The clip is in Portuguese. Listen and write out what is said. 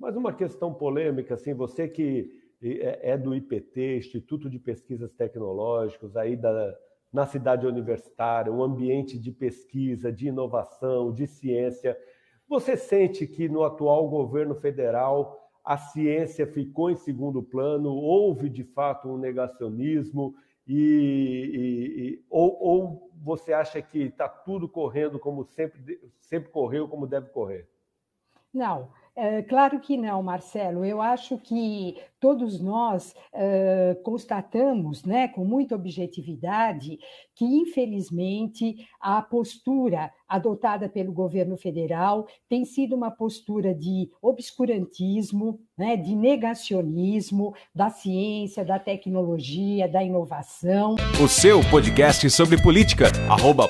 Mas uma questão polêmica, assim, você que é, é do IPT, Instituto de Pesquisas Tecnológicas, aí da, na cidade universitária, um ambiente de pesquisa, de inovação, de ciência. Você sente que no atual governo federal a ciência ficou em segundo plano, houve de fato um negacionismo, e, e, e ou, ou, você acha que está tudo correndo como sempre, sempre correu, como deve correr? Não, é, claro que não, Marcelo. Eu acho que todos nós é, constatamos, né, com muita objetividade, que infelizmente a postura adotada pelo governo federal tem sido uma postura de obscurantismo, né, de negacionismo da ciência, da tecnologia, da inovação. O seu podcast sobre política, arroba.